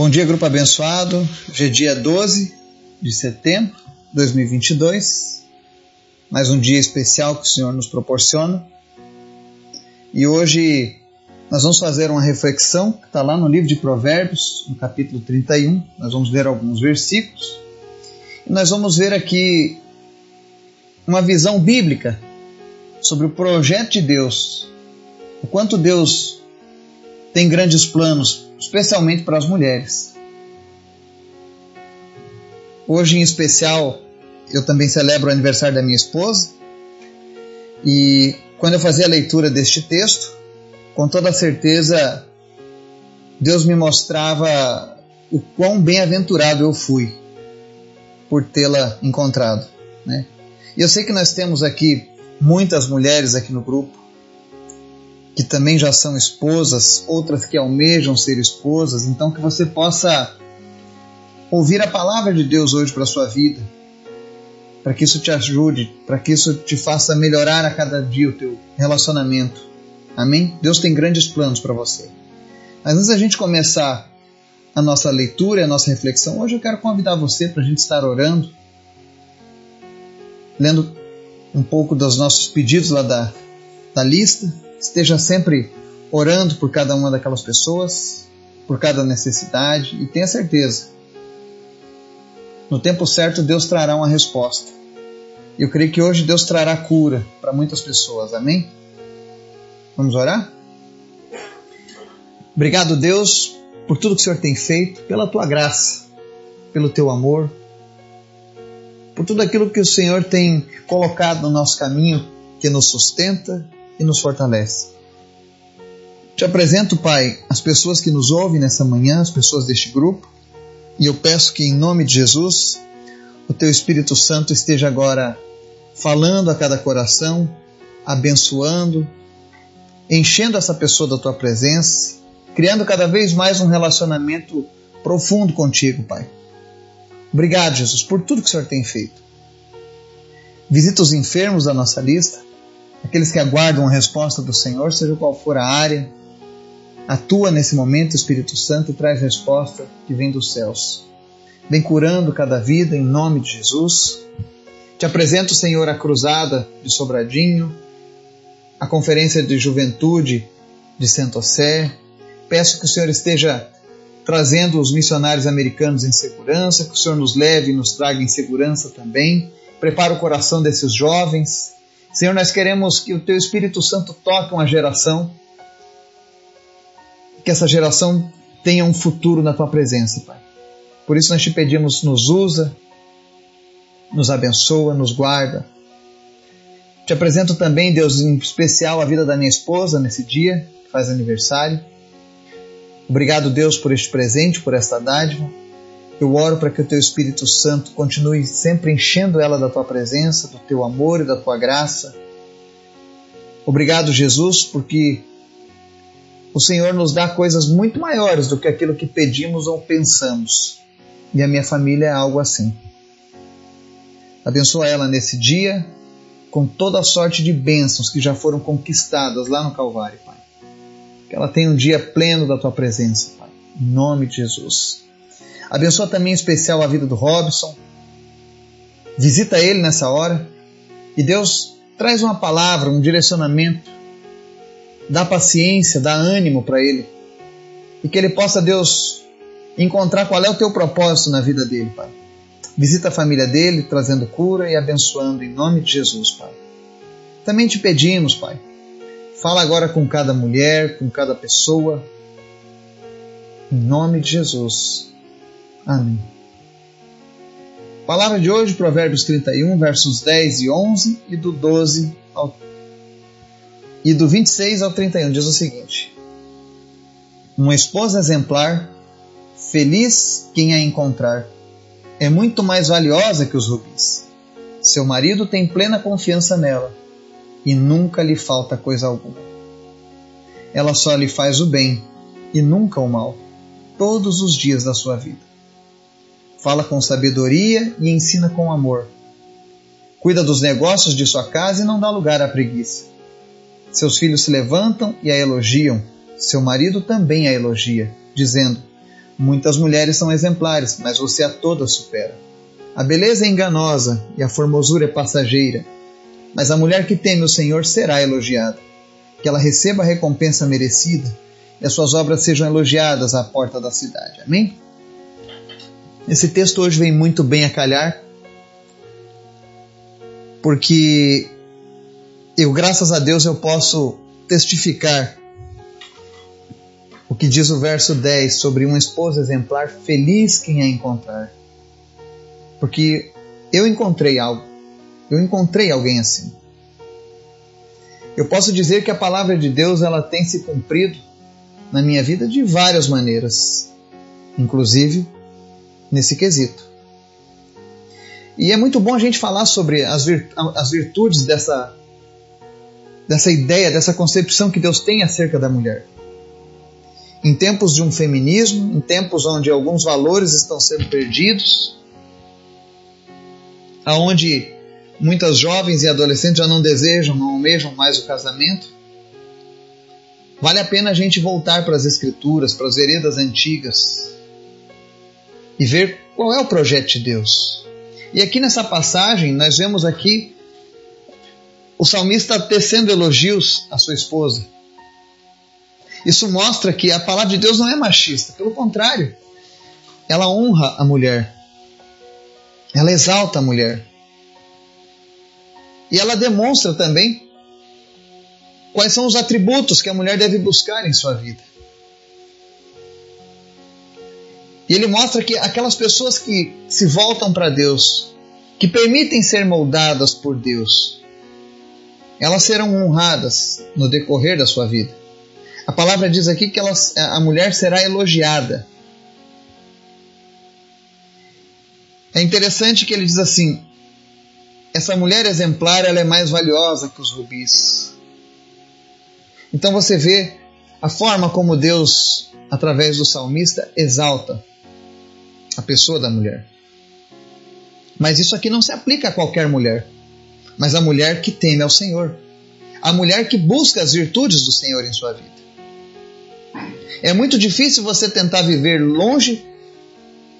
Bom dia, grupo abençoado. Hoje é dia 12 de setembro de 2022. Mais um dia especial que o Senhor nos proporciona. E hoje nós vamos fazer uma reflexão que está lá no livro de Provérbios, no capítulo 31. Nós vamos ler alguns versículos. E nós vamos ver aqui uma visão bíblica sobre o projeto de Deus. O quanto Deus tem grandes planos especialmente para as mulheres. Hoje, em especial, eu também celebro o aniversário da minha esposa. E quando eu fazia a leitura deste texto, com toda certeza, Deus me mostrava o quão bem-aventurado eu fui por tê-la encontrado. Né? E eu sei que nós temos aqui muitas mulheres aqui no grupo que também já são esposas, outras que almejam ser esposas, então que você possa ouvir a palavra de Deus hoje para a sua vida, para que isso te ajude, para que isso te faça melhorar a cada dia o teu relacionamento. Amém? Deus tem grandes planos para você. Mas antes da gente começar a nossa leitura, a nossa reflexão, hoje eu quero convidar você para a gente estar orando, lendo um pouco dos nossos pedidos lá da, da lista, esteja sempre orando por cada uma daquelas pessoas, por cada necessidade e tenha certeza, no tempo certo Deus trará uma resposta. Eu creio que hoje Deus trará cura para muitas pessoas, amém? Vamos orar? Obrigado, Deus, por tudo que o Senhor tem feito, pela tua graça, pelo teu amor, por tudo aquilo que o Senhor tem colocado no nosso caminho, que nos sustenta e nos fortalece. Te apresento, Pai, as pessoas que nos ouvem nessa manhã, as pessoas deste grupo, e eu peço que, em nome de Jesus, o Teu Espírito Santo esteja agora falando a cada coração, abençoando, enchendo essa pessoa da Tua presença, criando cada vez mais um relacionamento profundo contigo, Pai. Obrigado, Jesus, por tudo que o Senhor tem feito. Visita os enfermos da nossa lista, aqueles que aguardam a resposta do Senhor, seja qual for a área. Atua nesse momento, Espírito Santo, e traz resposta que vem dos céus. Vem curando cada vida em nome de Jesus. Te apresento, Senhor, a cruzada de Sobradinho, a conferência de juventude de Santosé. Peço que o Senhor esteja trazendo os missionários americanos em segurança, que o Senhor nos leve e nos traga em segurança também. Prepara o coração desses jovens Senhor, nós queremos que o Teu Espírito Santo toque uma geração, que essa geração tenha um futuro na Tua presença, Pai. Por isso nós te pedimos, nos usa, nos abençoa, nos guarda. Te apresento também, Deus, em especial a vida da minha esposa nesse dia, que faz aniversário. Obrigado, Deus, por este presente, por esta dádiva. Eu oro para que o teu Espírito Santo continue sempre enchendo ela da tua presença, do teu amor e da tua graça. Obrigado, Jesus, porque o Senhor nos dá coisas muito maiores do que aquilo que pedimos ou pensamos. E a minha família é algo assim. Abençoa ela nesse dia com toda a sorte de bênçãos que já foram conquistadas lá no Calvário, Pai. Que ela tenha um dia pleno da tua presença, Pai. Em nome de Jesus. Abençoa também em especial a vida do Robson. Visita ele nessa hora. E Deus traz uma palavra, um direcionamento. Dá paciência, dá ânimo para ele. E que ele possa, Deus, encontrar qual é o teu propósito na vida dele, Pai. Visita a família dele, trazendo cura e abençoando em nome de Jesus, Pai. Também te pedimos, Pai, fala agora com cada mulher, com cada pessoa, em nome de Jesus. Amém. Palavra de hoje, Provérbios 31, versos 10 e 11 e do 12 ao e do 26 ao 31 diz o seguinte: Uma esposa exemplar, feliz quem a encontrar, é muito mais valiosa que os rubis. Seu marido tem plena confiança nela e nunca lhe falta coisa alguma. Ela só lhe faz o bem e nunca o mal, todos os dias da sua vida fala com sabedoria e ensina com amor. Cuida dos negócios de sua casa e não dá lugar à preguiça. Seus filhos se levantam e a elogiam, seu marido também a elogia, dizendo: Muitas mulheres são exemplares, mas você a todas supera. A beleza é enganosa e a formosura é passageira, mas a mulher que teme o Senhor será elogiada. Que ela receba a recompensa merecida e as suas obras sejam elogiadas à porta da cidade. Amém? Esse texto hoje vem muito bem a calhar, porque eu, graças a Deus, eu posso testificar o que diz o verso 10 sobre uma esposa exemplar, feliz quem a encontrar. Porque eu encontrei algo, eu encontrei alguém assim. Eu posso dizer que a palavra de Deus ela tem se cumprido na minha vida de várias maneiras, inclusive nesse quesito. E é muito bom a gente falar sobre as, virtudes dessa, dessa ideia, dessa concepção que Deus tem acerca da mulher. Em tempos de um feminismo, em tempos onde alguns valores estão sendo perdidos, aonde muitas jovens e adolescentes já não desejam, não almejam mais o casamento, vale a pena a gente voltar para as escrituras, para as veredas antigas e ver qual é o projeto de Deus. E aqui nessa passagem, nós vemos aqui o salmista tecendo elogios à sua esposa. Isso mostra que a palavra de Deus não é machista, pelo contrário, ela honra a mulher, ela exalta a mulher. E ela demonstra também quais são os atributos que a mulher deve buscar em sua vida. E ele mostra que aquelas pessoas que se voltam para Deus, que permitem ser moldadas por Deus, elas serão honradas no decorrer da sua vida. A palavra diz aqui que a mulher será elogiada. É interessante que ele diz assim: essa mulher exemplar ela é mais valiosa que os rubis. Então você vê a forma como Deus, através do salmista, exalta a pessoa da mulher. Mas isso aqui não se aplica a qualquer mulher, mas a mulher que teme ao Senhor, a mulher que busca as virtudes do Senhor em sua vida. É muito difícil você tentar viver longe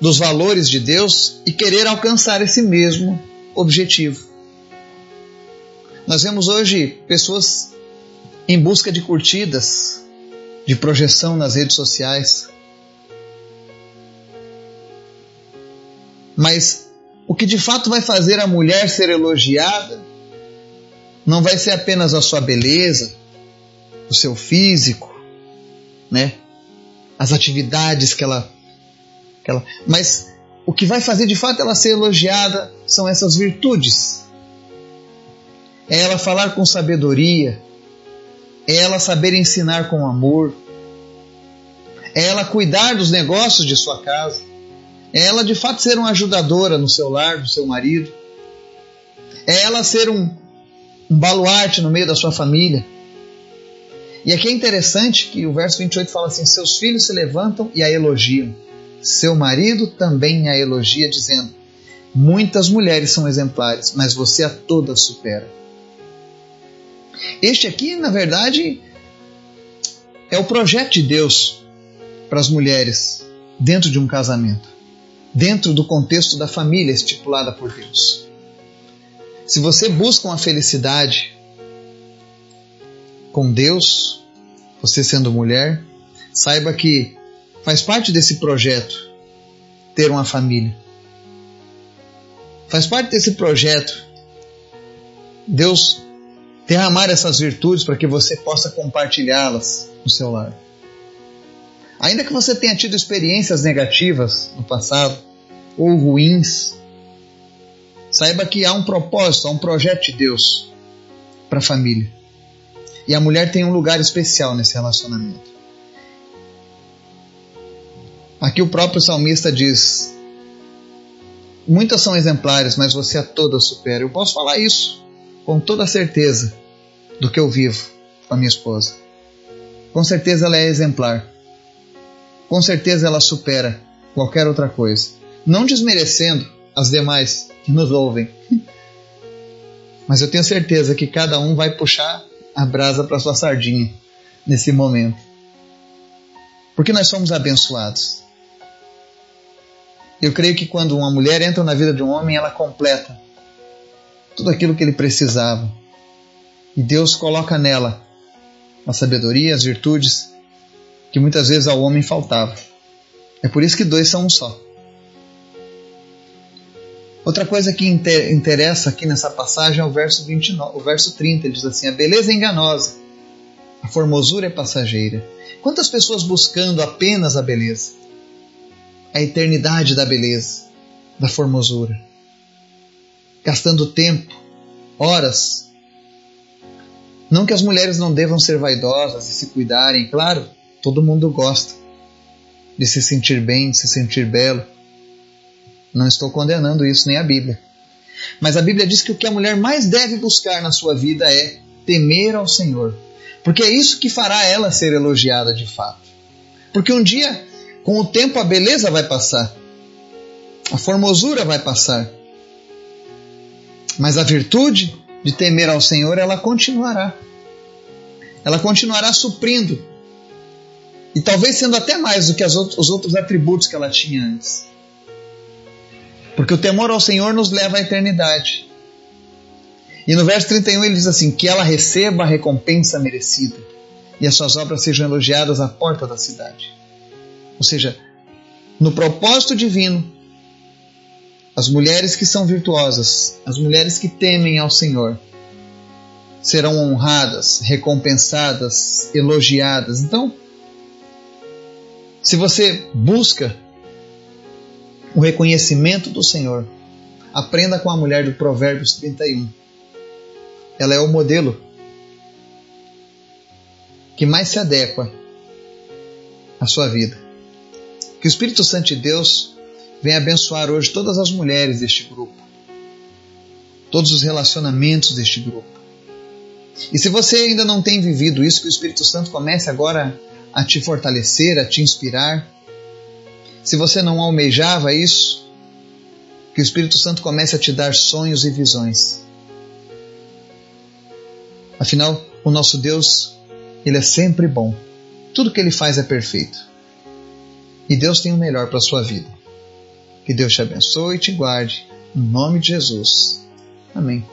dos valores de Deus e querer alcançar esse mesmo objetivo. Nós vemos hoje pessoas em busca de curtidas, de projeção nas redes sociais, Mas o que de fato vai fazer a mulher ser elogiada não vai ser apenas a sua beleza, o seu físico, né? As atividades que ela, que ela, mas o que vai fazer de fato ela ser elogiada são essas virtudes. É ela falar com sabedoria, é ela saber ensinar com amor, é ela cuidar dos negócios de sua casa, é ela de fato ser uma ajudadora no seu lar, do seu marido. É ela ser um, um baluarte no meio da sua família. E aqui é interessante que o verso 28 fala assim: Seus filhos se levantam e a elogiam. Seu marido também a elogia, dizendo: Muitas mulheres são exemplares, mas você a todas supera. Este aqui, na verdade, é o projeto de Deus para as mulheres dentro de um casamento dentro do contexto da família estipulada por Deus. Se você busca uma felicidade com Deus, você sendo mulher, saiba que faz parte desse projeto ter uma família. Faz parte desse projeto Deus derramar essas virtudes para que você possa compartilhá-las no seu lar. Ainda que você tenha tido experiências negativas no passado ou ruins, saiba que há um propósito, há um projeto de Deus para a família. E a mulher tem um lugar especial nesse relacionamento. Aqui o próprio salmista diz: Muitas são exemplares, mas você a todas supera. Eu posso falar isso com toda certeza do que eu vivo com a minha esposa. Com certeza ela é exemplar com certeza ela supera qualquer outra coisa. Não desmerecendo as demais que nos ouvem. Mas eu tenho certeza que cada um vai puxar a brasa para sua sardinha nesse momento. Porque nós somos abençoados. Eu creio que quando uma mulher entra na vida de um homem, ela completa tudo aquilo que ele precisava. E Deus coloca nela a sabedoria, as virtudes que muitas vezes ao homem faltava. É por isso que dois são um só. Outra coisa que interessa aqui nessa passagem é o verso 29, o verso 30, ele diz assim: "A beleza é enganosa, a formosura é passageira". Quantas pessoas buscando apenas a beleza? A eternidade da beleza, da formosura. Gastando tempo, horas. Não que as mulheres não devam ser vaidosas e se cuidarem, claro, todo mundo gosta de se sentir bem, de se sentir belo. Não estou condenando isso, nem a Bíblia. Mas a Bíblia diz que o que a mulher mais deve buscar na sua vida é temer ao Senhor. Porque é isso que fará ela ser elogiada de fato. Porque um dia, com o tempo, a beleza vai passar, a formosura vai passar. Mas a virtude de temer ao Senhor, ela continuará. Ela continuará suprindo. E talvez sendo até mais do que os outros atributos que ela tinha antes. Porque o temor ao Senhor nos leva à eternidade. E no verso 31 ele diz assim: Que ela receba a recompensa merecida e as suas obras sejam elogiadas à porta da cidade. Ou seja, no propósito divino, as mulheres que são virtuosas, as mulheres que temem ao Senhor, serão honradas, recompensadas, elogiadas. Então, se você busca o reconhecimento do Senhor, aprenda com a mulher do Provérbios 31. Ela é o modelo que mais se adequa à sua vida. Que o Espírito Santo de Deus venha abençoar hoje todas as mulheres deste grupo, todos os relacionamentos deste grupo. E se você ainda não tem vivido isso, que o Espírito Santo comece agora a te fortalecer, a te inspirar se você não almejava isso, que o Espírito Santo comece a te dar sonhos e visões. Afinal, o nosso Deus, ele é sempre bom. Tudo que ele faz é perfeito. E Deus tem o melhor para a sua vida. Que Deus te abençoe e te guarde. Em nome de Jesus. Amém.